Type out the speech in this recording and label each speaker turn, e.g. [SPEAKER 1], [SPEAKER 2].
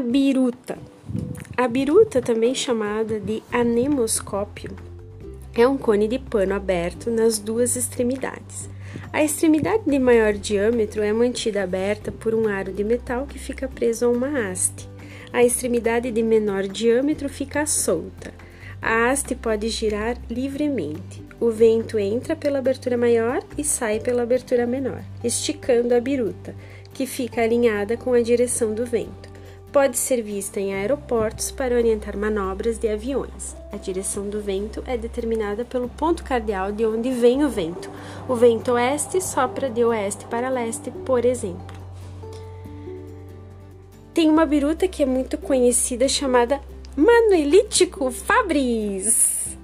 [SPEAKER 1] biruta. A biruta, também chamada de anemoscópio, é um cone de pano aberto nas duas extremidades. A extremidade de maior diâmetro é mantida aberta por um aro de metal que fica preso a uma haste. A extremidade de menor diâmetro fica solta. A haste pode girar livremente. O vento entra pela abertura maior e sai pela abertura menor, esticando a biruta, que fica alinhada com a direção do vento. Pode ser vista em aeroportos para orientar manobras de aviões. A direção do vento é determinada pelo ponto cardeal de onde vem o vento. O vento oeste sopra de oeste para leste, por exemplo. Tem uma biruta que é muito conhecida chamada Manuelítico Fabris.